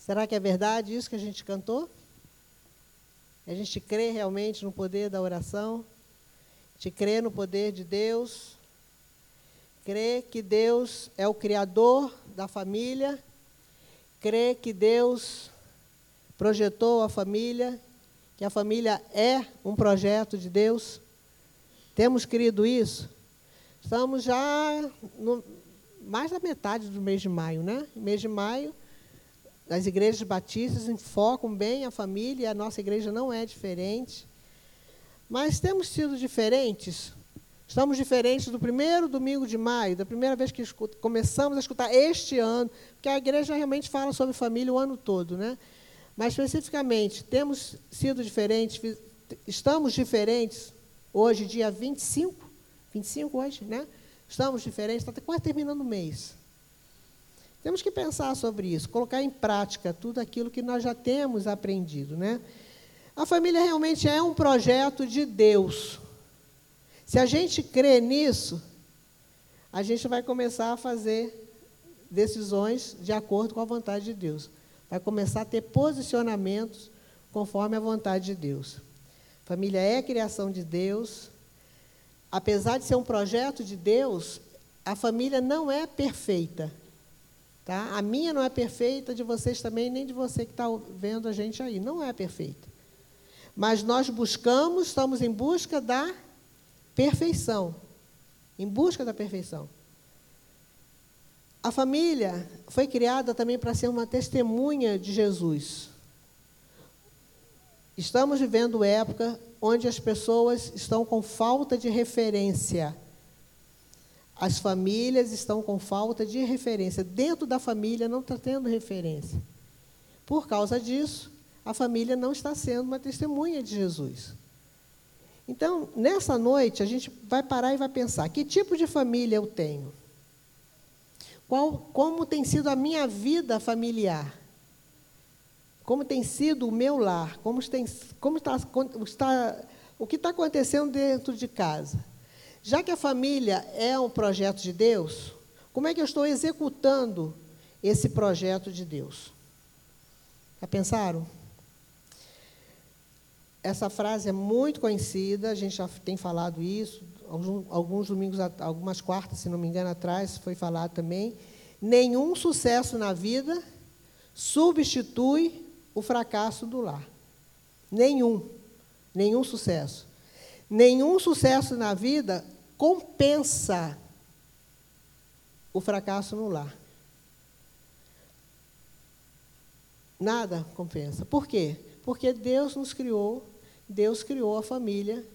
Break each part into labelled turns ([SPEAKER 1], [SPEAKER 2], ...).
[SPEAKER 1] Será que é verdade isso que a gente cantou? A gente crê realmente no poder da oração? A gente crê no poder de Deus? Crê que Deus é o Criador da família? Crê que Deus projetou a família? Que a família é um projeto de Deus? Temos crido isso? Estamos já no, mais da metade do mês de maio, né? Mês de maio, as igrejas batistas enfocam bem a família, e a nossa igreja não é diferente. Mas temos sido diferentes. Estamos diferentes do primeiro domingo de maio, da primeira vez que começamos a escutar este ano, porque a igreja realmente fala sobre família o ano todo, né? Mas especificamente, temos sido diferentes, estamos diferentes hoje, dia 25, 25 hoje, né? Estamos diferentes, está quase terminando o mês. Temos que pensar sobre isso, colocar em prática tudo aquilo que nós já temos aprendido. Né? A família realmente é um projeto de Deus. Se a gente crê nisso, a gente vai começar a fazer decisões de acordo com a vontade de Deus. Vai começar a ter posicionamentos conforme a vontade de Deus. Família é criação de Deus. Apesar de ser um projeto de Deus, a família não é perfeita. Tá? A minha não é perfeita, de vocês também, nem de você que está vendo a gente aí. Não é perfeita. Mas nós buscamos, estamos em busca da perfeição. Em busca da perfeição. A família foi criada também para ser uma testemunha de Jesus. Estamos vivendo época onde as pessoas estão com falta de referência as famílias estão com falta de referência. Dentro da família não está tendo referência. Por causa disso, a família não está sendo uma testemunha de Jesus. Então, nessa noite, a gente vai parar e vai pensar: que tipo de família eu tenho? Qual, como tem sido a minha vida familiar? Como tem sido o meu lar? Como, tem, como está, está, o que está acontecendo dentro de casa? Já que a família é um projeto de Deus, como é que eu estou executando esse projeto de Deus? Já pensaram? Essa frase é muito conhecida, a gente já tem falado isso, alguns domingos, algumas quartas, se não me engano, atrás, foi falado também. Nenhum sucesso na vida substitui o fracasso do lar. Nenhum. Nenhum sucesso. Nenhum sucesso na vida compensa o fracasso no lar. Nada compensa. Por quê? Porque Deus nos criou, Deus criou a família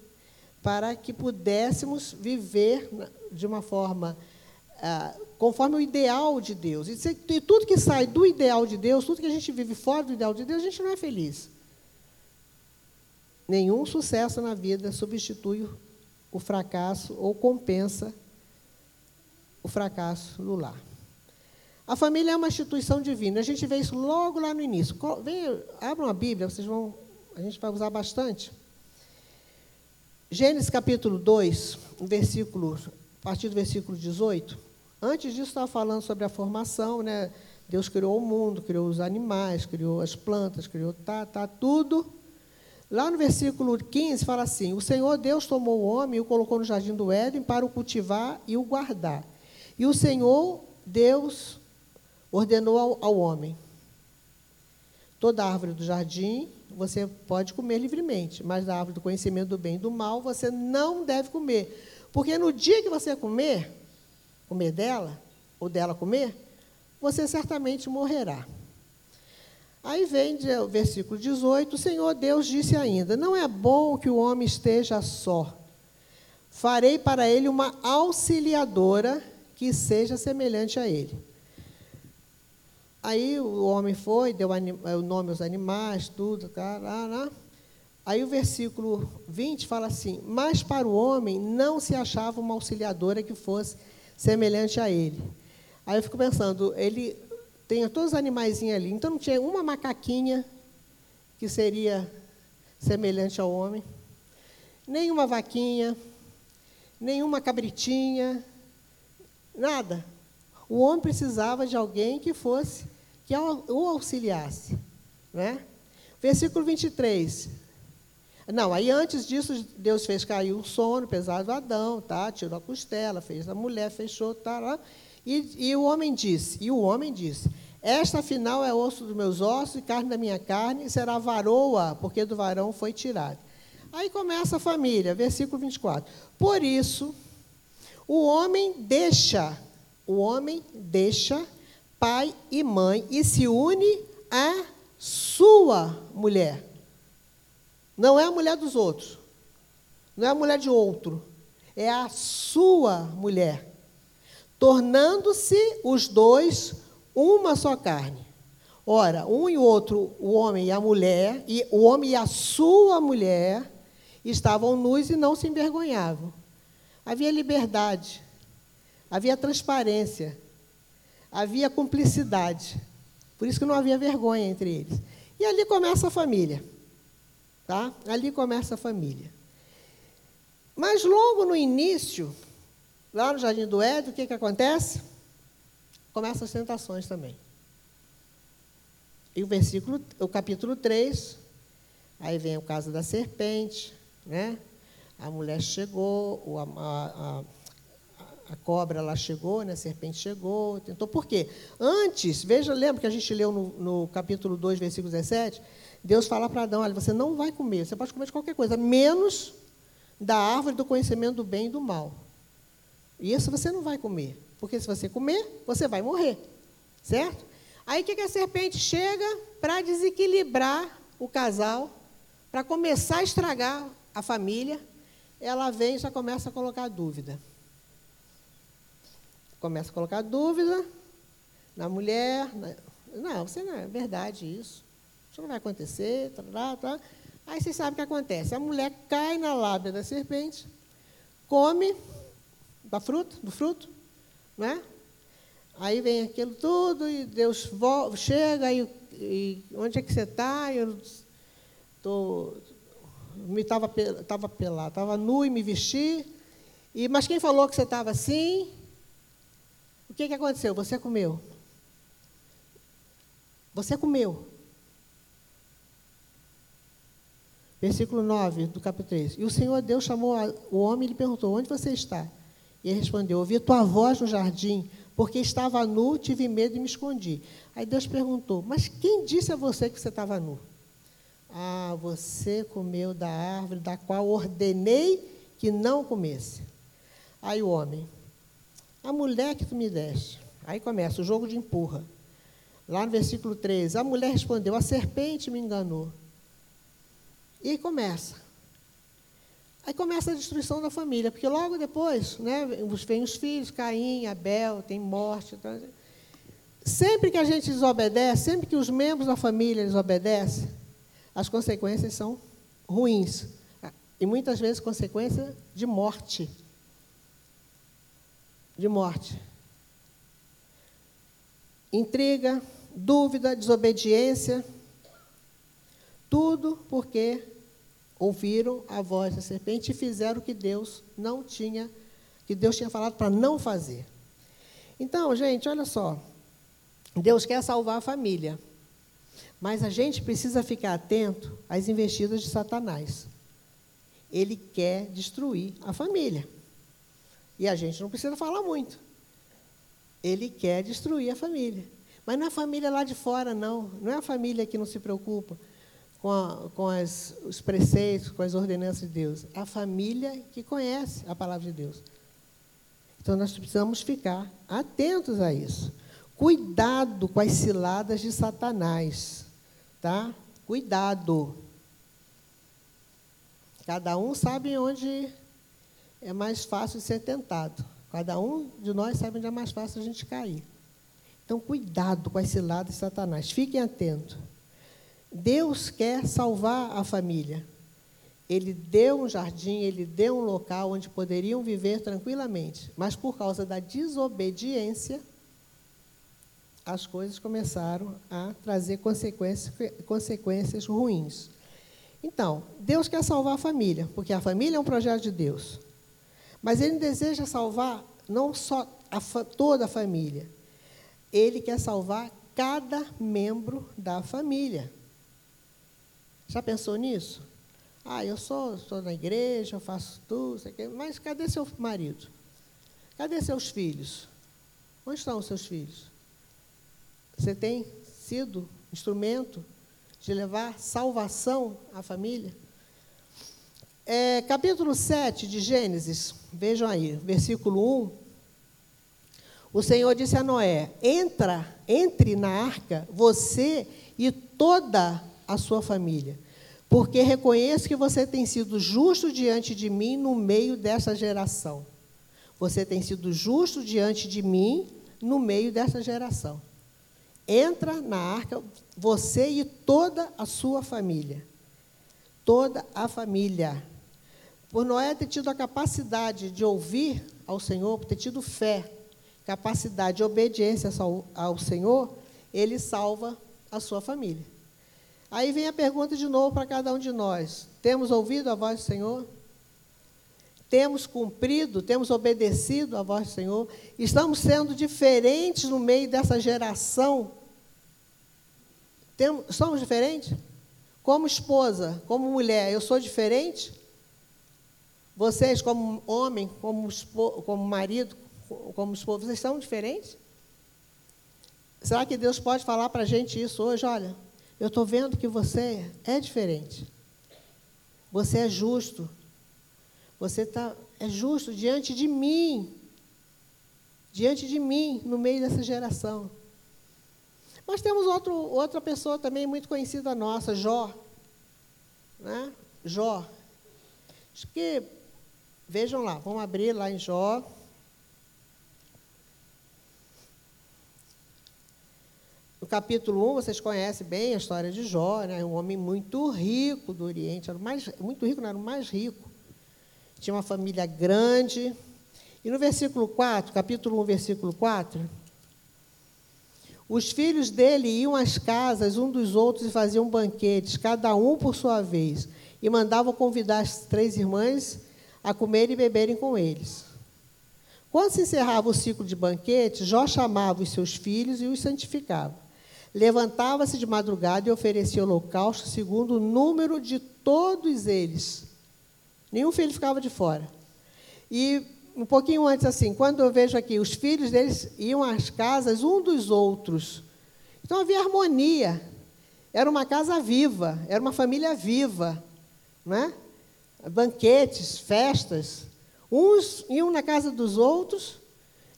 [SPEAKER 1] para que pudéssemos viver de uma forma ah, conforme o ideal de Deus. E, se, e tudo que sai do ideal de Deus, tudo que a gente vive fora do ideal de Deus, a gente não é feliz. Nenhum sucesso na vida substitui o fracasso ou compensa o fracasso no lar. A família é uma instituição divina. A gente vê isso logo lá no início. Vem, abram a Bíblia, vocês vão, a gente vai usar bastante. Gênesis capítulo 2, versículo, a partir do versículo 18. Antes disso, estava falando sobre a formação, né? Deus criou o mundo, criou os animais, criou as plantas, criou tá, tá, tudo Lá no versículo 15 fala assim: O Senhor Deus tomou o homem e o colocou no jardim do Éden para o cultivar e o guardar. E o Senhor Deus ordenou ao, ao homem: Toda árvore do jardim você pode comer livremente, mas da árvore do conhecimento do bem e do mal você não deve comer. Porque no dia que você comer, comer dela, ou dela comer, você certamente morrerá. Aí vem o versículo 18: O Senhor Deus disse ainda: Não é bom que o homem esteja só. Farei para ele uma auxiliadora que seja semelhante a ele. Aí o homem foi, deu o nome aos animais, tudo. Carará. Aí o versículo 20 fala assim: Mas para o homem não se achava uma auxiliadora que fosse semelhante a ele. Aí eu fico pensando, ele tem todos os animaizinhos ali. Então não tinha uma macaquinha que seria semelhante ao homem, nenhuma vaquinha, nenhuma cabritinha, nada. O homem precisava de alguém que fosse que o auxiliasse. Né? Versículo 23. Não, aí antes disso, Deus fez cair um sono pesado do Adão, tá? tirou a costela, fez a mulher, fechou, tá lá. E, e o homem disse, e o homem disse, esta afinal é osso dos meus ossos e carne da minha carne, e será varoa, porque do varão foi tirado. Aí começa a família, versículo 24. Por isso, o homem deixa, o homem deixa pai e mãe e se une à sua mulher. Não é a mulher dos outros. Não é a mulher de outro. É a sua mulher. Tornando-se os dois uma só carne. Ora, um e outro, o homem e a mulher, e o homem e a sua mulher, estavam nus e não se envergonhavam. Havia liberdade, havia transparência, havia cumplicidade. Por isso que não havia vergonha entre eles. E ali começa a família. Tá? Ali começa a família. Mas logo no início, lá no Jardim do Éden, o que, que acontece? Começam as tentações também. E o versículo, o capítulo 3, aí vem o caso da serpente, né? A mulher chegou, a, a, a cobra lá chegou, né? a serpente chegou, tentou. Por quê? Antes, veja, lembra que a gente leu no, no capítulo 2, versículo 17? Deus fala para Adão: olha, você não vai comer, você pode comer de qualquer coisa, menos da árvore do conhecimento do bem e do mal. Isso você não vai comer, porque se você comer, você vai morrer, certo? Aí o que, que a serpente chega para desequilibrar o casal, para começar a estragar a família? Ela vem e já começa a colocar dúvida. Começa a colocar dúvida na mulher. Na... Não, você não é verdade isso. Isso não vai acontecer. Tá, tá. Aí você sabe o que acontece. A mulher cai na lábia da serpente, come da fruta, do fruto, né? Aí vem aquilo tudo e Deus volta, chega e, e, onde é que você está? Eu tô, me estava tava pelado, estava nu e me vesti. E mas quem falou que você estava assim? O que que aconteceu? Você comeu. Você comeu. Versículo 9 do capítulo 3. E o Senhor Deus chamou o homem e lhe perguntou: Onde você está? E ele respondeu: Ouvi tua voz no jardim, porque estava nu, tive medo e me escondi. Aí Deus perguntou: Mas quem disse a você que você estava nu? Ah, você comeu da árvore da qual ordenei que não comesse. Aí o homem: A mulher que tu me deste. Aí começa o jogo de empurra. Lá no versículo 13: A mulher respondeu: A serpente me enganou. E aí começa. Aí começa a destruição da família, porque logo depois, né, vem os filhos, Caim, Abel, tem morte. Então, sempre que a gente desobedece, sempre que os membros da família desobedecem, as consequências são ruins. E muitas vezes consequência de morte. De morte. Intriga, dúvida, desobediência. Tudo porque ouviram a voz da serpente e fizeram o que Deus não tinha, que Deus tinha falado para não fazer. Então, gente, olha só. Deus quer salvar a família, mas a gente precisa ficar atento às investidas de Satanás. Ele quer destruir a família. E a gente não precisa falar muito. Ele quer destruir a família. Mas não é a família lá de fora, não. Não é a família que não se preocupa com, a, com as, os preceitos, com as ordenanças de Deus. A família que conhece a palavra de Deus. Então nós precisamos ficar atentos a isso. Cuidado com as ciladas de Satanás, tá? Cuidado. Cada um sabe onde é mais fácil ser tentado. Cada um de nós sabe onde é mais fácil a gente cair. Então, cuidado com as ciladas de Satanás. Fiquem atentos. Deus quer salvar a família. Ele deu um jardim, ele deu um local onde poderiam viver tranquilamente, mas por causa da desobediência, as coisas começaram a trazer consequências, consequências ruins. Então, Deus quer salvar a família, porque a família é um projeto de Deus. Mas Ele deseja salvar não só a, toda a família, Ele quer salvar cada membro da família. Já pensou nisso? Ah, eu sou, estou na igreja, eu faço tudo, mas cadê seu marido? Cadê seus filhos? Onde estão os seus filhos? Você tem sido instrumento de levar salvação à família? É, capítulo 7 de Gênesis, vejam aí, versículo 1. O Senhor disse a Noé: Entra, entre na arca, você e toda a sua família, porque reconheço que você tem sido justo diante de mim no meio dessa geração. Você tem sido justo diante de mim no meio dessa geração. Entra na arca, você e toda a sua família. Toda a família por Noé ter tido a capacidade de ouvir ao Senhor, por ter tido fé, capacidade de obediência ao Senhor, ele salva a sua família. Aí vem a pergunta de novo para cada um de nós: temos ouvido a voz do Senhor? Temos cumprido, temos obedecido a voz do Senhor? Estamos sendo diferentes no meio dessa geração? Temos, somos diferentes? Como esposa, como mulher, eu sou diferente? Vocês, como homem, como, como marido, como esposa, vocês são diferentes? Será que Deus pode falar para a gente isso hoje? Olha, eu estou vendo que você é diferente. Você é justo. Você tá, é justo diante de mim. Diante de mim, no meio dessa geração. Mas temos outro, outra pessoa também muito conhecida nossa, Jó. Né? Jó. Acho que Vejam lá, vamos abrir lá em Jó. No capítulo 1, vocês conhecem bem a história de Jó, né? um homem muito rico do Oriente, era mais, muito rico, não era o mais rico. Tinha uma família grande. E no versículo 4, capítulo 1, versículo 4, os filhos dele iam às casas um dos outros e faziam banquetes, cada um por sua vez, e mandavam convidar as três irmãs a comer e beberem com eles. Quando se encerrava o ciclo de banquete, Jó chamava os seus filhos e os santificava. Levantava-se de madrugada e oferecia holocausto segundo o número de todos eles. Nenhum filho ficava de fora. E um pouquinho antes, assim, quando eu vejo aqui, os filhos deles iam às casas um dos outros. Então havia harmonia. Era uma casa viva, era uma família viva. Não é? banquetes, festas. Uns iam na casa dos outros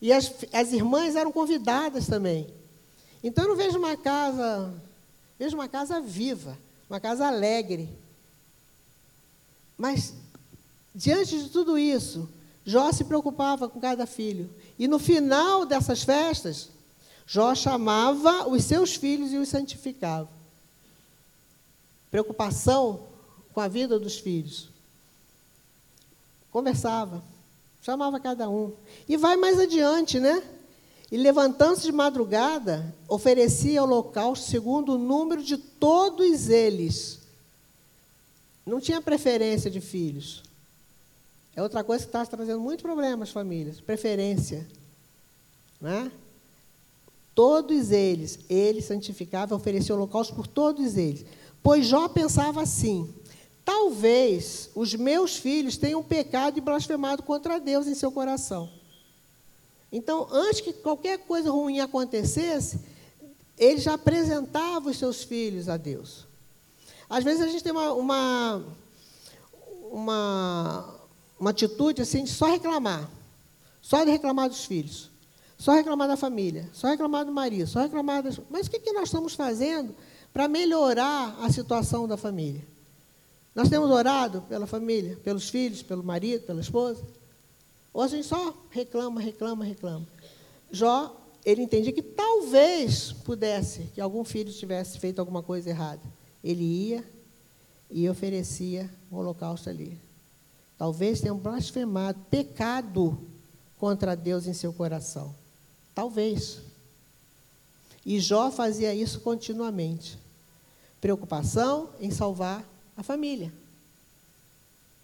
[SPEAKER 1] e as, as irmãs eram convidadas também. Então eu não vejo uma casa, vejo uma casa viva, uma casa alegre. Mas diante de tudo isso, Jó se preocupava com cada filho. E no final dessas festas, Jó chamava os seus filhos e os santificava. Preocupação com a vida dos filhos. Conversava, chamava cada um. E vai mais adiante, né? E levantando-se de madrugada, oferecia holocausto segundo o número de todos eles. Não tinha preferência de filhos. É outra coisa que está trazendo muitos problemas às famílias. Preferência. Né? Todos eles, ele santificava, oferecia holocausto por todos eles. Pois Jó pensava assim: Talvez os meus filhos tenham pecado e blasfemado contra Deus em seu coração. Então, antes que qualquer coisa ruim acontecesse, ele já apresentava os seus filhos a Deus. Às vezes a gente tem uma, uma, uma, uma atitude assim de só reclamar. Só de reclamar dos filhos. Só reclamar da família. Só reclamar do marido. Só reclamar das... Mas o que, que nós estamos fazendo para melhorar a situação da família? Nós temos orado pela família, pelos filhos, pelo marido, pela esposa. Ou a gente só reclama, reclama, reclama. Jó, ele entendia que talvez pudesse, que algum filho tivesse feito alguma coisa errada. Ele ia e oferecia um holocausto ali. Talvez tenham blasfemado, pecado contra Deus em seu coração. Talvez. E Jó fazia isso continuamente. Preocupação em salvar a família.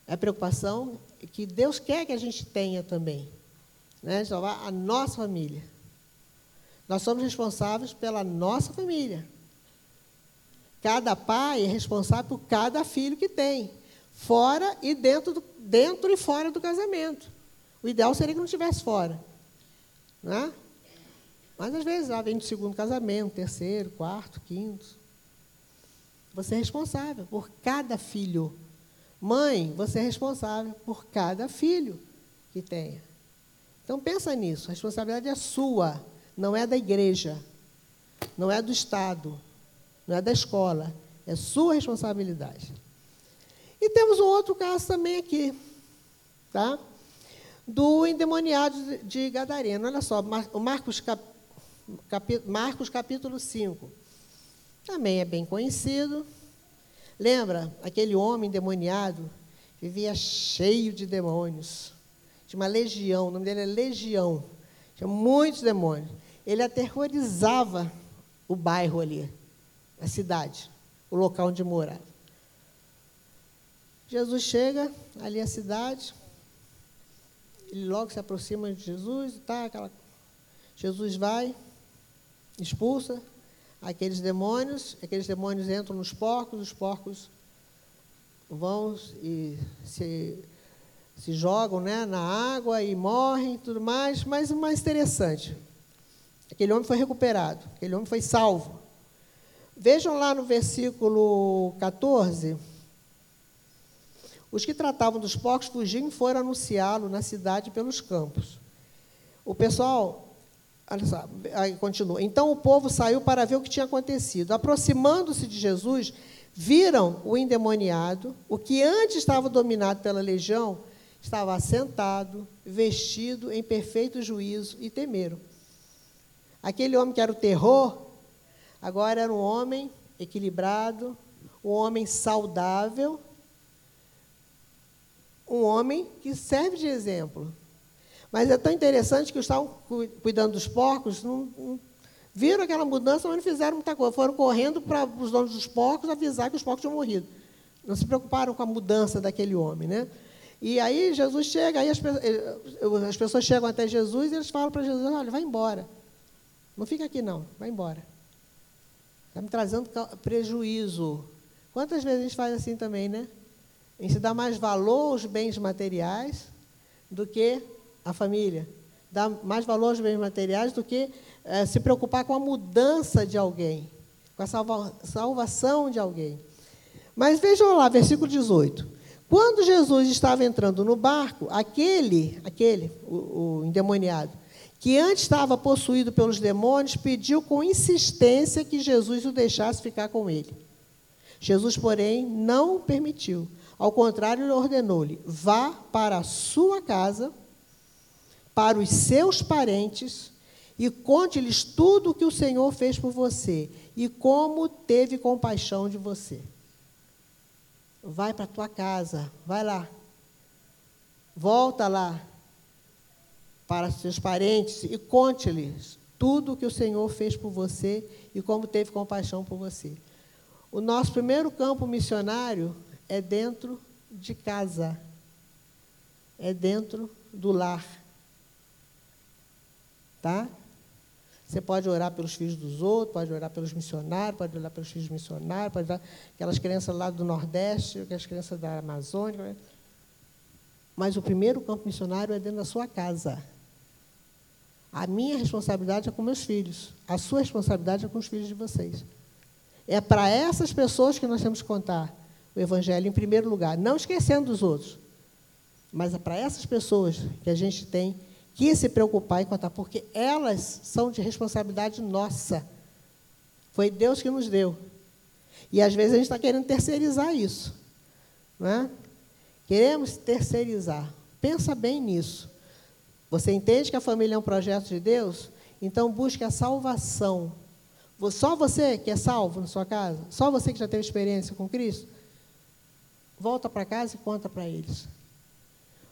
[SPEAKER 1] É preocupação que Deus quer que a gente tenha também. Né? Salvar a nossa família. Nós somos responsáveis pela nossa família. Cada pai é responsável por cada filho que tem, fora e dentro, do, dentro e fora do casamento. O ideal seria que não estivesse fora. Né? Mas às vezes lá vem do segundo casamento, terceiro, quarto, quinto. Você é responsável por cada filho. Mãe, você é responsável por cada filho que tenha. Então pensa nisso, a responsabilidade é sua, não é da igreja, não é do Estado, não é da escola, é sua responsabilidade. E temos um outro caso também aqui, tá? Do endemoniado de Gadareno. Olha só, Marcos, cap, Marcos capítulo 5. Também é bem conhecido. Lembra aquele homem endemoniado? Vivia cheio de demônios. Tinha uma legião, o nome dele é Legião. Tinha muitos demônios. Ele aterrorizava o bairro ali, a cidade, o local onde morava. Jesus chega ali à cidade, ele logo se aproxima de Jesus, tá, aquela... Jesus vai, expulsa aqueles demônios, aqueles demônios entram nos porcos, os porcos vão e se se jogam né, na água e morrem tudo mais, mas o mais interessante, aquele homem foi recuperado, aquele homem foi salvo. Vejam lá no versículo 14, os que tratavam dos porcos fugiam e foram anunciá-lo na cidade pelos campos. O pessoal, olha só, aí continua. Então o povo saiu para ver o que tinha acontecido. Aproximando-se de Jesus, viram o endemoniado, o que antes estava dominado pela legião, estava assentado, vestido em perfeito juízo e temeram. Aquele homem que era o terror, agora era um homem equilibrado, um homem saudável, um homem que serve de exemplo. Mas é tão interessante que estavam cuidando dos porcos, não, não, viram aquela mudança, mas não fizeram muita coisa. Foram correndo para os donos dos porcos avisar que os porcos tinham morrido. Não se preocuparam com a mudança daquele homem. Né? E aí Jesus chega, aí as, eh, as pessoas chegam até Jesus e eles falam para Jesus, olha, vai embora. Não fica aqui não, vai embora. Está me trazendo prejuízo. Quantas vezes a gente faz assim também, né? A gente dá mais valor aos bens materiais do que a família. Dá mais valor aos bens materiais do que é, se preocupar com a mudança de alguém, com a salva, salvação de alguém. Mas vejam lá, versículo 18. Quando Jesus estava entrando no barco, aquele, aquele, o, o endemoniado, que antes estava possuído pelos demônios, pediu com insistência que Jesus o deixasse ficar com ele. Jesus, porém, não permitiu. Ao contrário, ordenou-lhe: vá para a sua casa, para os seus parentes, e conte-lhes tudo o que o Senhor fez por você e como teve compaixão de você vai para a tua casa, vai lá. Volta lá para seus parentes e conte-lhes tudo o que o Senhor fez por você e como teve compaixão por você. O nosso primeiro campo missionário é dentro de casa, é dentro do lar. Tá? Você pode orar pelos filhos dos outros, pode orar pelos missionários, pode orar pelos filhos missionários, pode orar aquelas crianças lá do Nordeste, aquelas crianças da Amazônia. Né? Mas o primeiro campo missionário é dentro da sua casa. A minha responsabilidade é com meus filhos. A sua responsabilidade é com os filhos de vocês. É para essas pessoas que nós temos que contar o Evangelho em primeiro lugar, não esquecendo dos outros. Mas é para essas pessoas que a gente tem que se preocupar e contar, porque elas são de responsabilidade nossa. Foi Deus que nos deu. E às vezes a gente está querendo terceirizar isso. Não é? Queremos terceirizar. Pensa bem nisso. Você entende que a família é um projeto de Deus? Então busque a salvação. Só você que é salvo na sua casa? Só você que já teve experiência com Cristo? Volta para casa e conta para eles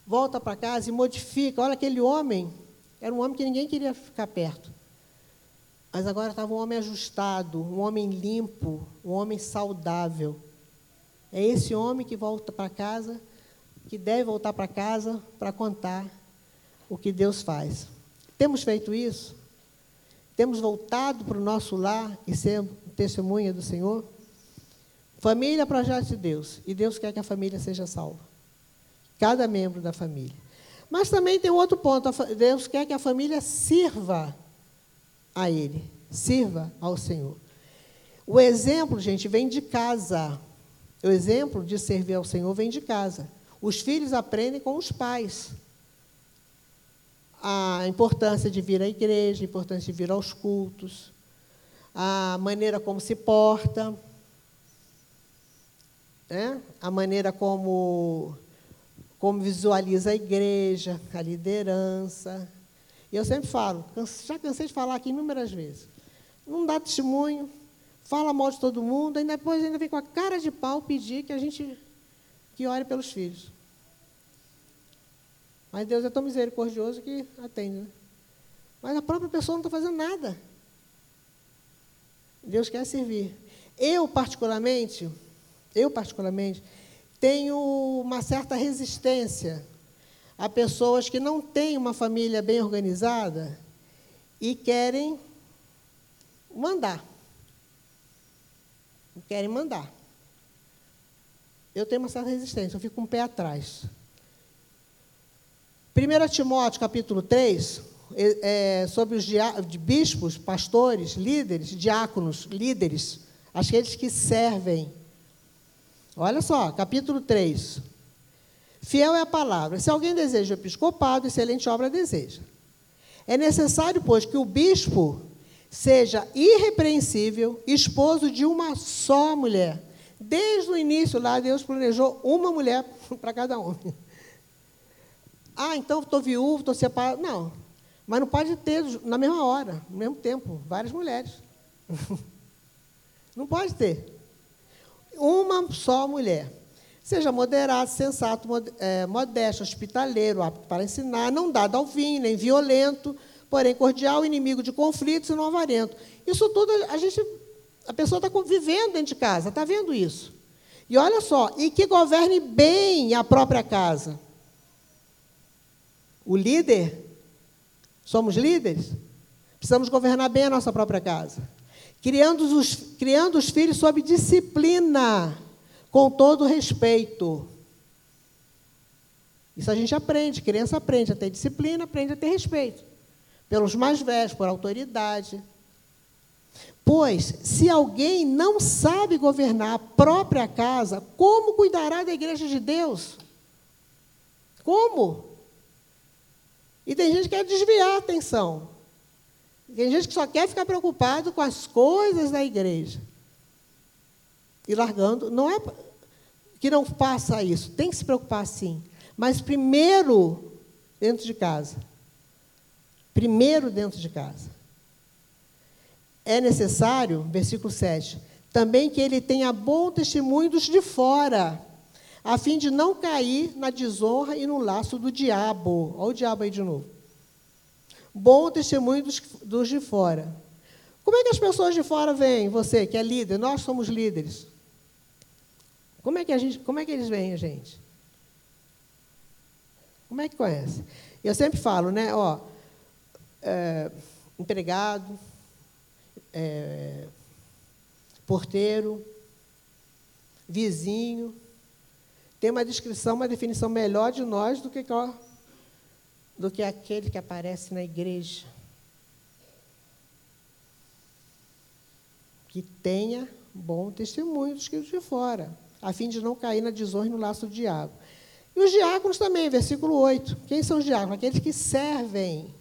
[SPEAKER 1] volta para casa e modifica. Olha, aquele homem era um homem que ninguém queria ficar perto. Mas agora estava um homem ajustado, um homem limpo, um homem saudável. É esse homem que volta para casa, que deve voltar para casa para contar o que Deus faz. Temos feito isso? Temos voltado para o nosso lar e ser testemunha do Senhor? Família é projeto de Deus. E Deus quer que a família seja salva. Cada membro da família. Mas também tem outro ponto. Deus quer que a família sirva a Ele. Sirva ao Senhor. O exemplo, gente, vem de casa. O exemplo de servir ao Senhor vem de casa. Os filhos aprendem com os pais a importância de vir à igreja, a importância de vir aos cultos, a maneira como se porta, né? a maneira como, como visualiza a igreja, a liderança. E eu sempre falo, já cansei de falar aqui inúmeras vezes. Não dá testemunho, fala mal de todo mundo, e depois ainda vem com a cara de pau pedir que a gente que ore pelos filhos. Mas Deus é tão misericordioso que atende. Né? Mas a própria pessoa não está fazendo nada. Deus quer servir. Eu, particularmente, eu, particularmente, tenho uma certa resistência a pessoas que não têm uma família bem organizada e querem mandar. Querem mandar. Eu tenho uma certa resistência, eu fico com um pé atrás. 1 Timóteo capítulo 3, é, é, sobre os bispos, pastores, líderes, diáconos, líderes, aqueles que servem. Olha só, capítulo 3. Fiel é a palavra. Se alguém deseja o episcopado, excelente obra deseja. É necessário, pois, que o bispo seja irrepreensível, esposo de uma só mulher. Desde o início lá, Deus planejou uma mulher para cada homem. Ah, então estou viúvo, estou separado. Não. Mas não pode ter na mesma hora, no mesmo tempo, várias mulheres. Não pode ter. Uma só mulher. Seja moderado, sensato, é, modesto, hospitaleiro, apto para ensinar, não dado ao vinho, nem violento, porém cordial, inimigo de conflitos e não avarento. Isso tudo a gente, a pessoa está vivendo dentro de casa, está vendo isso. E olha só, e que governe bem a própria casa o líder, somos líderes, precisamos governar bem a nossa própria casa. Criando os, criando os filhos sob disciplina, com todo respeito. Isso a gente aprende, criança aprende a ter disciplina, aprende a ter respeito. Pelos mais velhos, por autoridade. Pois, se alguém não sabe governar a própria casa, como cuidará da igreja de Deus? Como? E tem gente que quer desviar a atenção. Tem gente que só quer ficar preocupado com as coisas da igreja. E largando. Não é que não faça isso. Tem que se preocupar sim. Mas primeiro dentro de casa. Primeiro dentro de casa. É necessário, versículo 7, também que ele tenha bom testemunho dos de fora a fim de não cair na desonra e no laço do diabo. Olha o diabo aí de novo. Bom testemunho dos, dos de fora. Como é que as pessoas de fora veem você, que é líder? Nós somos líderes. Como é que, a gente, como é que eles veem a gente? Como é que conhece? Eu sempre falo, né? Ó, é, empregado, é, porteiro, vizinho, tem uma descrição, uma definição melhor de nós do que, do que aquele que aparece na igreja. Que tenha bom testemunho dos que de fora, a fim de não cair na desonra no laço do diabo. E os diáconos também, versículo 8. Quem são os diáconos? Aqueles que servem.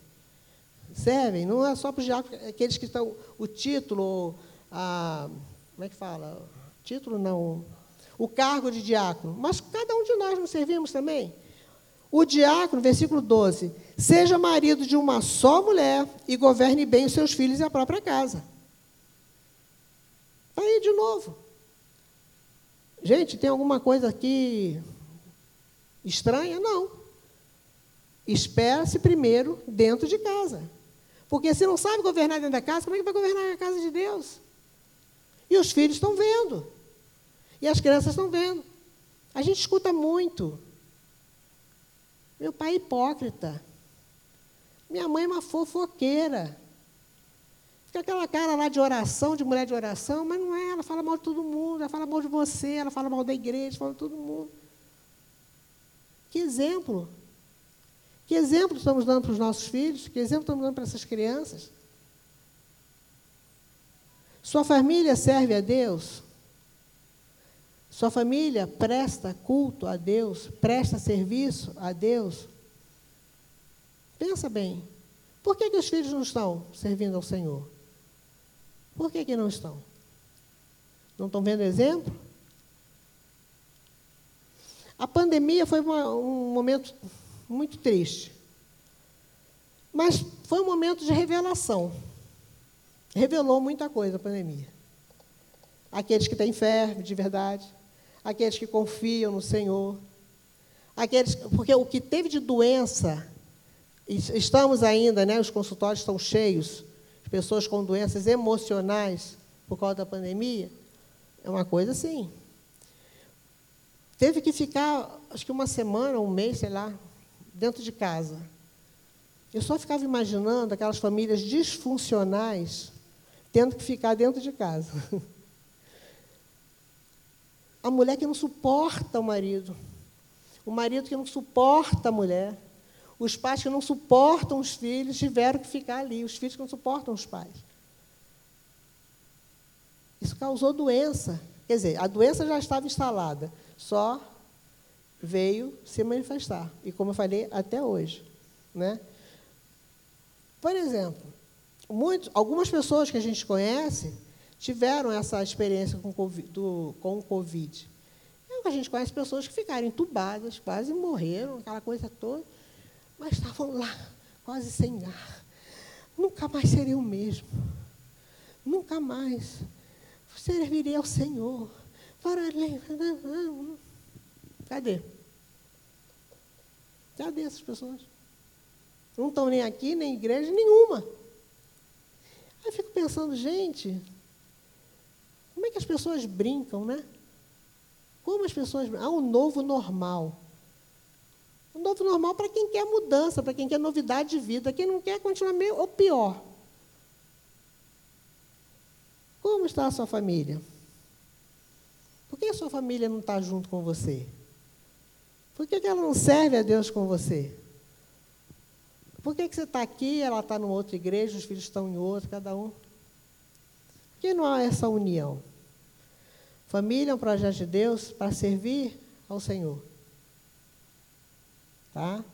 [SPEAKER 1] Servem, não é só para os diáconos, aqueles que estão. O título, a. Como é que fala? Título não o cargo de diácono, mas cada um de nós nos servimos também. O diácono, versículo 12: seja marido de uma só mulher e governe bem os seus filhos e a própria casa. Está aí de novo. Gente, tem alguma coisa aqui estranha? Não. Espera-se primeiro dentro de casa. Porque se não sabe governar dentro da casa, como é que vai governar a casa de Deus? E os filhos estão vendo. E as crianças estão vendo. A gente escuta muito. Meu pai é hipócrita. Minha mãe é uma fofoqueira. Fica aquela cara lá de oração, de mulher de oração, mas não é, ela fala mal de todo mundo, ela fala mal de você, ela fala mal da igreja, fala de todo mundo. Que exemplo! Que exemplo estamos dando para os nossos filhos? Que exemplo estamos dando para essas crianças? Sua família serve a Deus? Sua família presta culto a Deus? Presta serviço a Deus? Pensa bem. Por que, que os filhos não estão servindo ao Senhor? Por que, que não estão? Não estão vendo exemplo? A pandemia foi uma, um momento muito triste. Mas foi um momento de revelação. Revelou muita coisa a pandemia. Aqueles que têm fé de verdade, aqueles que confiam no Senhor, aqueles, porque o que teve de doença, estamos ainda, né, os consultórios estão cheios, pessoas com doenças emocionais por causa da pandemia, é uma coisa assim. Teve que ficar, acho que uma semana, um mês, sei lá, dentro de casa. Eu só ficava imaginando aquelas famílias disfuncionais tendo que ficar dentro de casa. A mulher que não suporta o marido, o marido que não suporta a mulher, os pais que não suportam os filhos tiveram que ficar ali, os filhos que não suportam os pais. Isso causou doença. Quer dizer, a doença já estava instalada, só veio se manifestar. E como eu falei, até hoje. Né? Por exemplo, muitos, algumas pessoas que a gente conhece tiveram essa experiência com, COVID, do, com o Covid. É a gente conhece pessoas que ficaram entubadas, quase morreram, aquela coisa toda, mas estavam lá, quase sem ar. Nunca mais seria o mesmo. Nunca mais serviria ao Senhor. Cadê? Cadê essas pessoas? Não estão nem aqui, nem em igreja nenhuma. Aí fico pensando, gente, como é que as pessoas brincam, né? Como as pessoas. Há um novo normal. Um novo normal para quem quer mudança, para quem quer novidade de vida, quem não quer continuar meio ou pior. Como está a sua família? Por que a sua família não está junto com você? Por que, que ela não serve a Deus com você? Por que, que você está aqui, ela está numa outra igreja, os filhos estão em outra, cada um? Por que não há essa união? Família é um projeto de Deus para servir ao Senhor. Tá?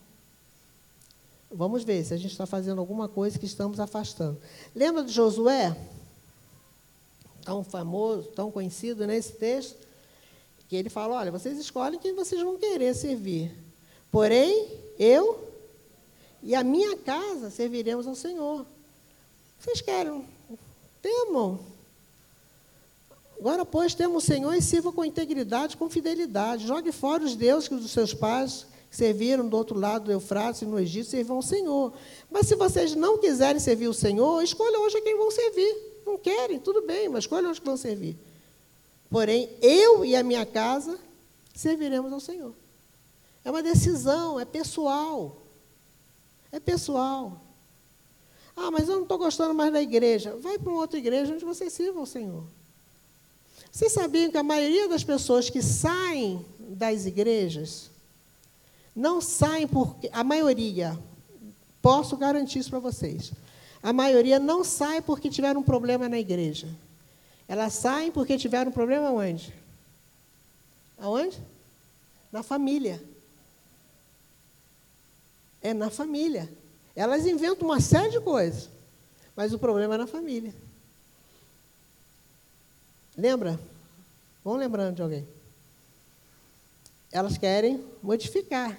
[SPEAKER 1] Vamos ver se a gente está fazendo alguma coisa que estamos afastando. Lembra de Josué? Tão famoso, tão conhecido nesse texto? Que ele fala: olha, vocês escolhem quem vocês vão querer servir. Porém, eu e a minha casa serviremos ao Senhor. Vocês querem? Temam. Agora, pois, temos o Senhor e sirva com integridade, com fidelidade. Jogue fora os deuses dos seus pais, que serviram do outro lado do Eufrates e no Egito, servam ao Senhor. Mas se vocês não quiserem servir o Senhor, escolham hoje a quem vão servir. Não querem, tudo bem, mas escolham hoje que vão servir. Porém, eu e a minha casa serviremos ao Senhor. É uma decisão, é pessoal. É pessoal. Ah, mas eu não estou gostando mais da igreja. Vai para uma outra igreja onde você sirva ao Senhor. Vocês sabiam que a maioria das pessoas que saem das igrejas não saem porque. A maioria, posso garantir isso para vocês. A maioria não sai porque tiveram um problema na igreja. Elas saem porque tiveram um problema onde? Aonde? Na família. É na família. Elas inventam uma série de coisas, mas o problema é na família. Lembra? Vão lembrando de alguém. Elas querem modificar.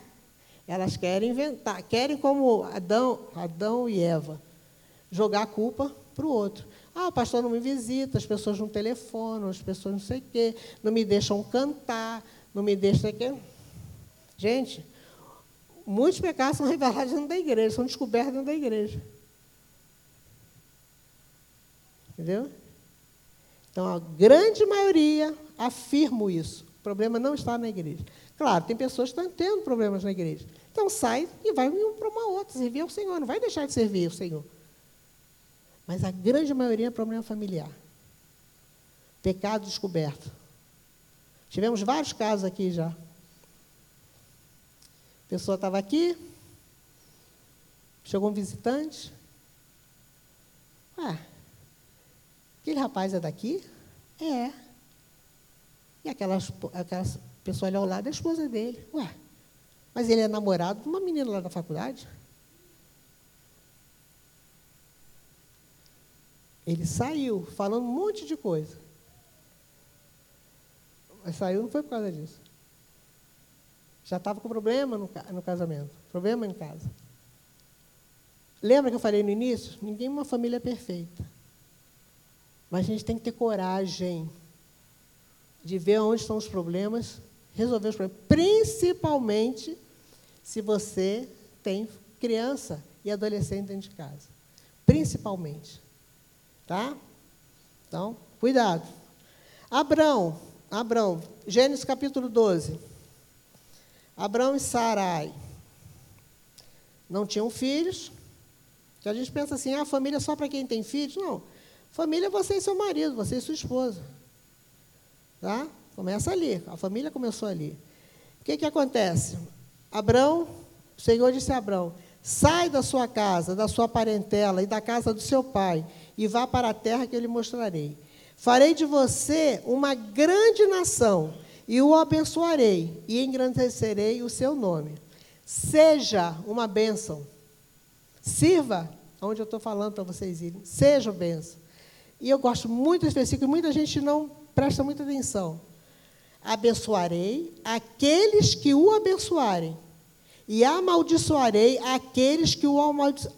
[SPEAKER 1] Elas querem inventar, querem como Adão, Adão e Eva, jogar a culpa para o outro. Ah, o pastor não me visita, as pessoas não telefonam, as pessoas não sei o quê, não me deixam cantar, não me deixam quê. Gente, muitos pecados são revelados dentro da igreja, são descobertos dentro da igreja. Entendeu? Então, a grande maioria afirma isso. O problema não está na igreja. Claro, tem pessoas que estão tendo problemas na igreja. Então sai e vai para uma outra, servir ao Senhor. Não vai deixar de servir ao Senhor. Mas a grande maioria é problema familiar. Pecado descoberto. Tivemos vários casos aqui já. A pessoa estava aqui, chegou um visitante. Ué, aquele rapaz é daqui? É. E aquela, aquela pessoa ali ao lado é a esposa dele. Ué, mas ele é namorado de uma menina lá da faculdade? Ele saiu falando um monte de coisa. Mas saiu não foi por causa disso. Já estava com problema no, no casamento, problema em casa. Lembra que eu falei no início? Ninguém é uma família perfeita. Mas a gente tem que ter coragem de ver onde estão os problemas, resolver os problemas, principalmente se você tem criança e adolescente dentro de casa. Principalmente. Tá? Então, cuidado. Abrão, Abrão, Gênesis capítulo 12. Abrão e Sarai não tinham filhos. Que a gente pensa assim, ah, família é só para quem tem filhos. Não. Família é você e seu marido, você e sua esposa. Tá? Começa ali, a família começou ali. O que, que acontece? Abrão, o Senhor disse a Abrão: sai da sua casa, da sua parentela e da casa do seu pai, e vá para a terra que eu lhe mostrarei. Farei de você uma grande nação, e o abençoarei, e engrandecerei o seu nome. Seja uma bênção. Sirva, onde eu estou falando para vocês irem. Seja bênção. E eu gosto muito desse versículo, muita gente não presta muita atenção. Abençoarei aqueles que o abençoarem, e amaldiçoarei aqueles que o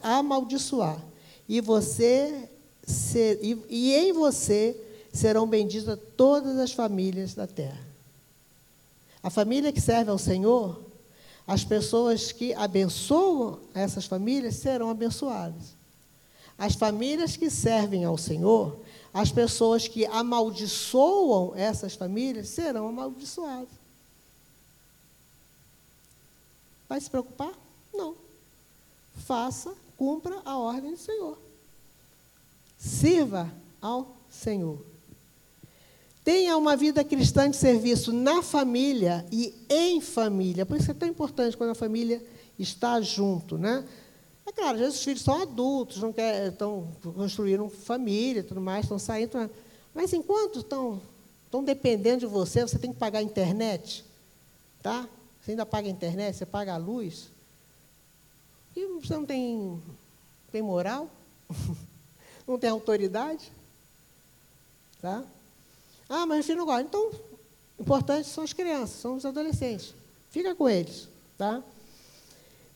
[SPEAKER 1] amaldiçoar. E você ser, e, e em você serão benditas todas as famílias da terra. A família que serve ao Senhor, as pessoas que abençoam essas famílias serão abençoadas. As famílias que servem ao Senhor, as pessoas que amaldiçoam essas famílias serão amaldiçoadas. Vai se preocupar? Não. Faça, cumpra a ordem do Senhor. Sirva ao Senhor. Tenha uma vida cristã de serviço na família e em família. Por isso é tão importante quando a família está junto, né? É claro, às vezes os filhos são adultos, não quer, estão construindo família, tudo mais, estão saindo. Mas enquanto estão, estão dependendo de você, você tem que pagar a internet, tá? Você ainda paga a internet, você paga a luz. E você não tem, tem moral, não tem autoridade, tá? Ah, mas o filho não gosta. Então, importante são as crianças, são os adolescentes. Fica com eles, tá?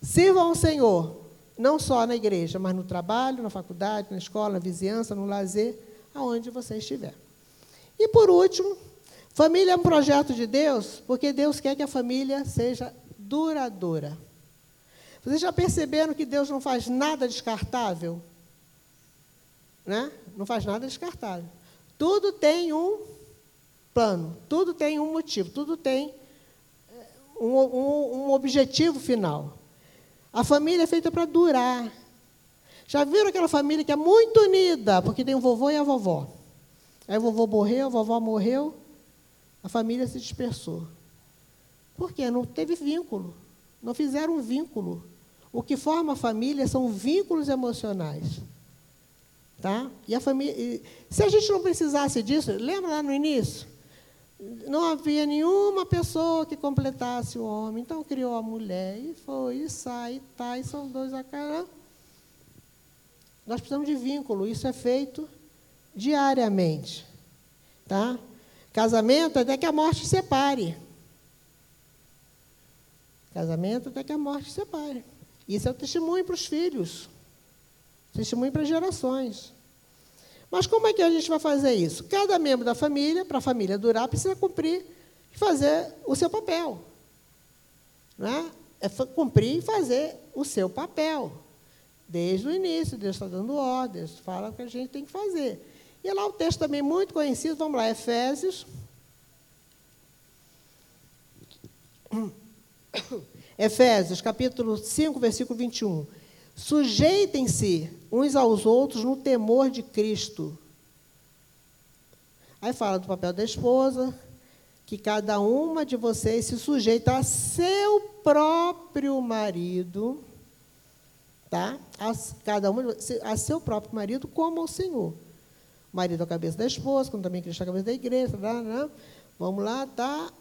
[SPEAKER 1] Sirvam ao Senhor não só na igreja, mas no trabalho, na faculdade, na escola, na vizinhança, no lazer, aonde você estiver. E por último, família é um projeto de Deus, porque Deus quer que a família seja duradoura. Vocês já perceberam que Deus não faz nada descartável? Né? Não faz nada descartável. Tudo tem um plano, tudo tem um motivo, tudo tem eh, um, um, um objetivo final. A família é feita para durar. Já viram aquela família que é muito unida, porque tem o vovô e a vovó. Aí o vovô morreu, a vovó morreu, a família se dispersou. Por quê? Não teve vínculo. Não fizeram um vínculo. O que forma a família são vínculos emocionais. Tá? E a família. Se a gente não precisasse disso, lembra lá no início? Não havia nenhuma pessoa que completasse o homem. Então criou a mulher e foi, e sai, e tá, e são dois a cara. Nós precisamos de vínculo, isso é feito diariamente. Tá? Casamento até que a morte separe. Casamento até que a morte separe. Isso é o testemunho para os filhos. Testemunho para as gerações. Mas como é que a gente vai fazer isso? Cada membro da família, para a família durar, precisa cumprir e fazer o seu papel. Né? É cumprir e fazer o seu papel. Desde o início, Deus está dando ordens, fala o que a gente tem que fazer. E lá o texto também muito conhecido, vamos lá, Efésios. Efésios, capítulo 5, versículo 21. Sujeitem-se uns aos outros no temor de Cristo. Aí fala do papel da esposa, que cada uma de vocês se sujeita a seu próprio marido, tá? A, cada uma a seu próprio marido como ao Senhor. O marido é a cabeça da esposa, como também Cristo a cabeça da igreja, tá, tá? Vamos lá, tá?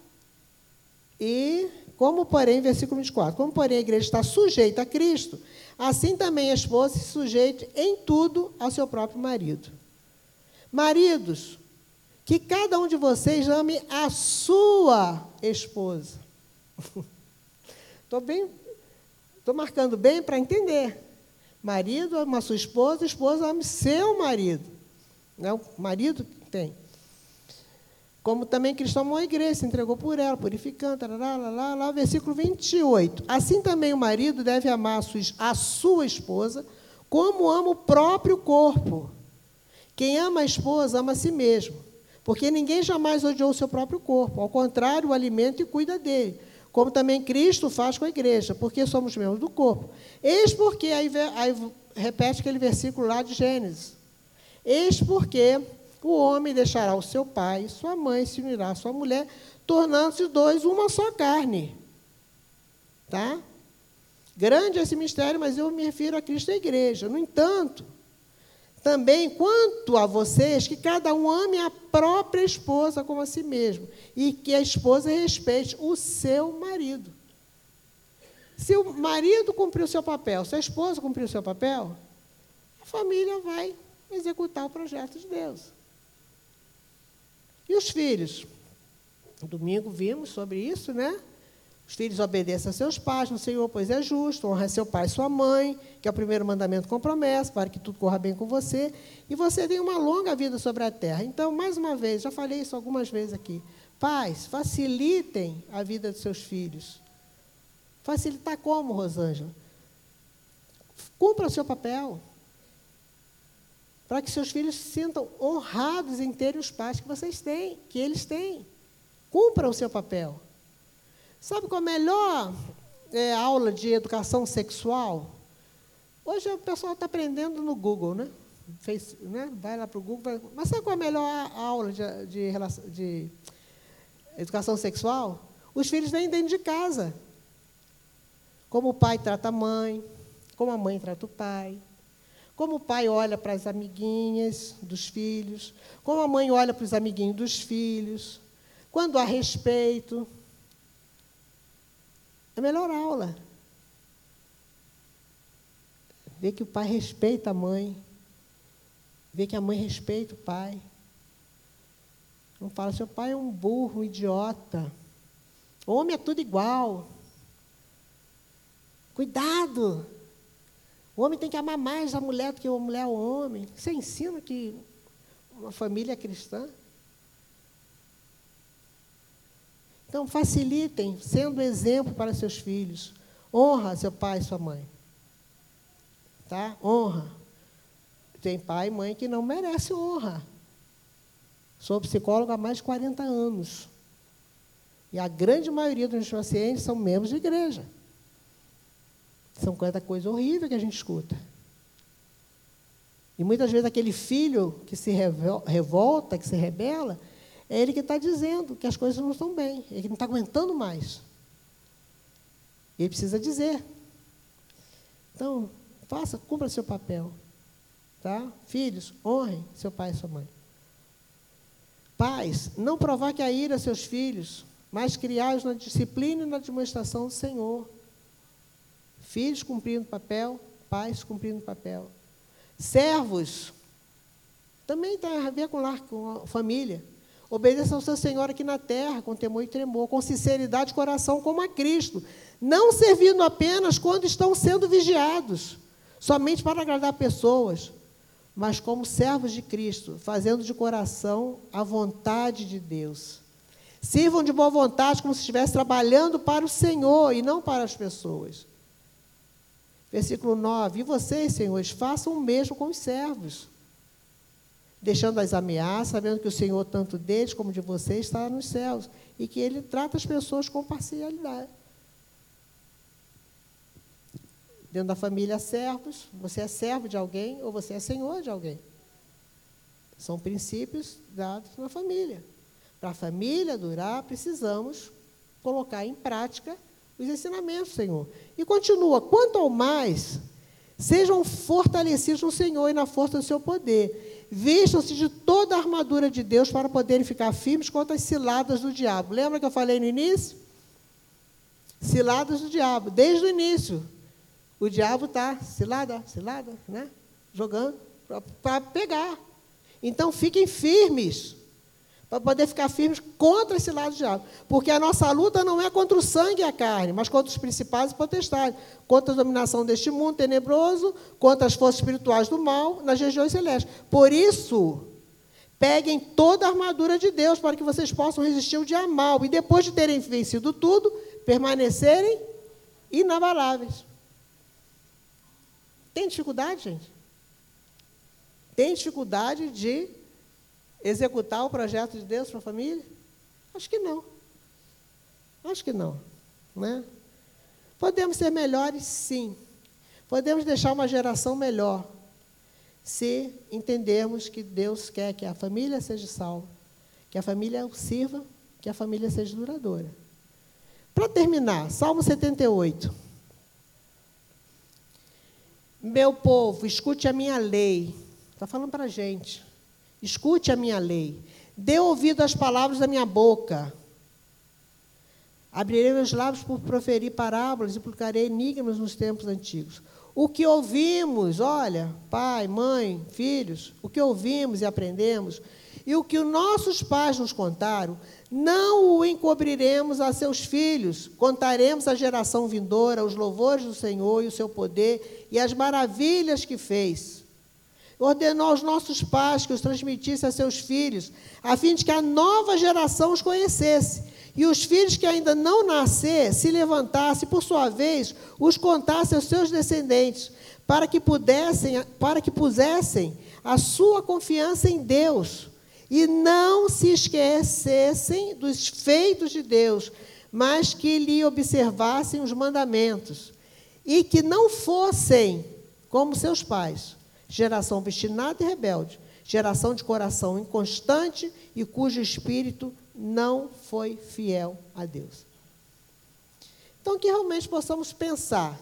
[SPEAKER 1] E como, porém, versículo 24, como, porém, a igreja está sujeita a Cristo, assim também a esposa se sujeite em tudo ao seu próprio marido. Maridos, que cada um de vocês ame a sua esposa. Estou marcando bem para entender. Marido ama a sua esposa, esposa ame seu marido. Não, o marido tem. Como também Cristo amou a igreja, se entregou por ela, purificando, lá, lá, lá, versículo 28. Assim também o marido deve amar a sua, a sua esposa, como ama o próprio corpo. Quem ama a esposa ama a si mesmo, porque ninguém jamais odiou o seu próprio corpo, ao contrário, o alimenta e cuida dele, como também Cristo faz com a igreja, porque somos membros do corpo. Eis porque, aí, aí repete aquele versículo lá de Gênesis. Eis porque o homem deixará o seu pai, sua mãe se unirá à sua mulher, tornando-se dois uma só carne. Tá? Grande esse mistério, mas eu me refiro a Cristo e a igreja. No entanto, também quanto a vocês, que cada um ame a própria esposa como a si mesmo, e que a esposa respeite o seu marido. Se o marido cumpriu o seu papel, se a esposa cumpriu o seu papel, a família vai executar o projeto de Deus. E os filhos? No domingo vimos sobre isso, né? Os filhos obedecem a seus pais no Senhor, pois é justo. Honra seu pai e sua mãe, que é o primeiro mandamento com promessa, para que tudo corra bem com você. E você tem uma longa vida sobre a terra. Então, mais uma vez, já falei isso algumas vezes aqui. Pais, facilitem a vida dos seus filhos. Facilitar como, Rosângela? Cumpra o seu papel para que seus filhos se sintam honrados em terem os pais que vocês têm, que eles têm. Cumpram o seu papel. Sabe qual a melhor é, aula de educação sexual? Hoje o pessoal está aprendendo no Google, né? Fez, né? Vai lá para o Google. Vai... Mas sabe qual a melhor aula de, de, de educação sexual? Os filhos vêm dentro de casa. Como o pai trata a mãe, como a mãe trata o pai, como o pai olha para as amiguinhas dos filhos, como a mãe olha para os amiguinhos dos filhos, quando há respeito. É a melhor aula. Ver que o pai respeita a mãe. Ver que a mãe respeita o pai. Não fala, seu pai é um burro, um idiota. Homem é tudo igual. Cuidado! O homem tem que amar mais a mulher do que a mulher ao homem. Você ensina que uma família é cristã? Então, facilitem, sendo exemplo para seus filhos. Honra seu pai e sua mãe. Tá? Honra. Tem pai e mãe que não merece honra. Sou psicóloga há mais de 40 anos. E a grande maioria dos meus pacientes são membros de igreja. São cada coisa horrível que a gente escuta. E muitas vezes aquele filho que se revolta, que se rebela, é ele que está dizendo que as coisas não estão bem, ele não está aguentando mais. Ele precisa dizer. Então, faça, cumpra seu papel. Tá? Filhos, honrem seu pai e sua mãe. Pais, não provoque a ira a seus filhos, mas criai-os na disciplina e na demonstração do Senhor. Filhos cumprindo papel, pais cumprindo papel. Servos, também tem a ver com lar, com a família. Obedeça ao seu Senhor aqui na terra, com temor e tremor, com sinceridade de coração, como a Cristo. Não servindo apenas quando estão sendo vigiados, somente para agradar pessoas, mas como servos de Cristo, fazendo de coração a vontade de Deus. Sirvam de boa vontade, como se estivesse trabalhando para o Senhor e não para as pessoas. Versículo 9: E vocês, senhores, façam o mesmo com os servos, deixando as ameaças, sabendo que o Senhor, tanto deles como de vocês, está nos céus e que Ele trata as pessoas com parcialidade. Dentro da família, servos. Você é servo de alguém ou você é senhor de alguém. São princípios dados na família. Para a família durar, precisamos colocar em prática os ensinamentos, Senhor. E continua: quanto ao mais, sejam fortalecidos no Senhor e na força do seu poder. Vistam-se de toda a armadura de Deus para poderem ficar firmes contra as ciladas do diabo. Lembra que eu falei no início? Ciladas do diabo, desde o início. O diabo está cilada, cilada, né? Jogando para pegar. Então fiquem firmes, para poder ficar firmes contra esse lado do diabo. Porque a nossa luta não é contra o sangue e a carne, mas contra os principais e potestades, contra a dominação deste mundo tenebroso, contra as forças espirituais do mal nas regiões celestes. Por isso, peguem toda a armadura de Deus para que vocês possam resistir ao dia mal e depois de terem vencido tudo, permanecerem inabaláveis. Tem dificuldade, gente? Tem dificuldade de executar o projeto de Deus para a família? Acho que não. Acho que não. Né? Podemos ser melhores, sim. Podemos deixar uma geração melhor, se entendermos que Deus quer que a família seja salva, que a família sirva, que a família seja duradoura. Para terminar, Salmo 78. Meu povo, escute a minha lei. Está falando para a gente. Escute a minha lei. Dê ouvido às palavras da minha boca. Abrirei meus lábios por proferir parábolas e publicarei enigmas nos tempos antigos. O que ouvimos, olha, pai, mãe, filhos, o que ouvimos e aprendemos, e o que os nossos pais nos contaram, não o encobriremos a seus filhos, contaremos à geração vindoura os louvores do Senhor e o seu poder e as maravilhas que fez. Ordenou aos nossos pais que os transmitisse a seus filhos, a fim de que a nova geração os conhecesse. E os filhos que ainda não nascer se levantassem, por sua vez, os contassem aos seus descendentes, para que pudessem, para que pusessem a sua confiança em Deus e não se esquecessem dos feitos de Deus, mas que lhe observassem os mandamentos, e que não fossem como seus pais, geração obstinada e rebelde, geração de coração inconstante e cujo espírito não foi fiel a Deus. Então, que realmente possamos pensar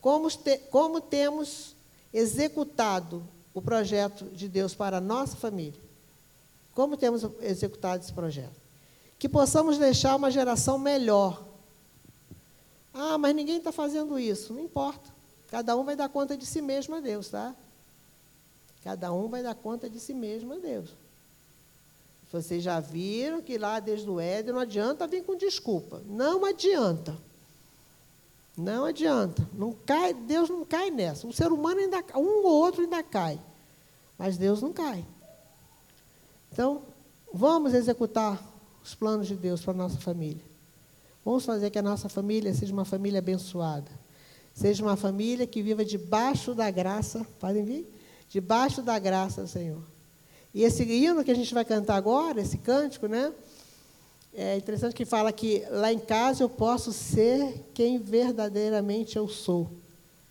[SPEAKER 1] como, te, como temos executado o projeto de Deus para a nossa família como temos executado esse projeto? Que possamos deixar uma geração melhor. Ah, mas ninguém está fazendo isso. Não importa. Cada um vai dar conta de si mesmo a Deus, tá? Cada um vai dar conta de si mesmo a Deus. Vocês já viram que lá desde o Éden não adianta vir com desculpa. Não adianta. Não adianta. Não cai, Deus não cai nessa. Um ser humano ainda um ou outro ainda cai. Mas Deus não cai. Então, vamos executar os planos de Deus para a nossa família. Vamos fazer que a nossa família seja uma família abençoada. Seja uma família que viva debaixo da graça, podem vir? Debaixo da graça do Senhor. E esse hino que a gente vai cantar agora, esse cântico, né? É interessante que fala que lá em casa eu posso ser quem verdadeiramente eu sou.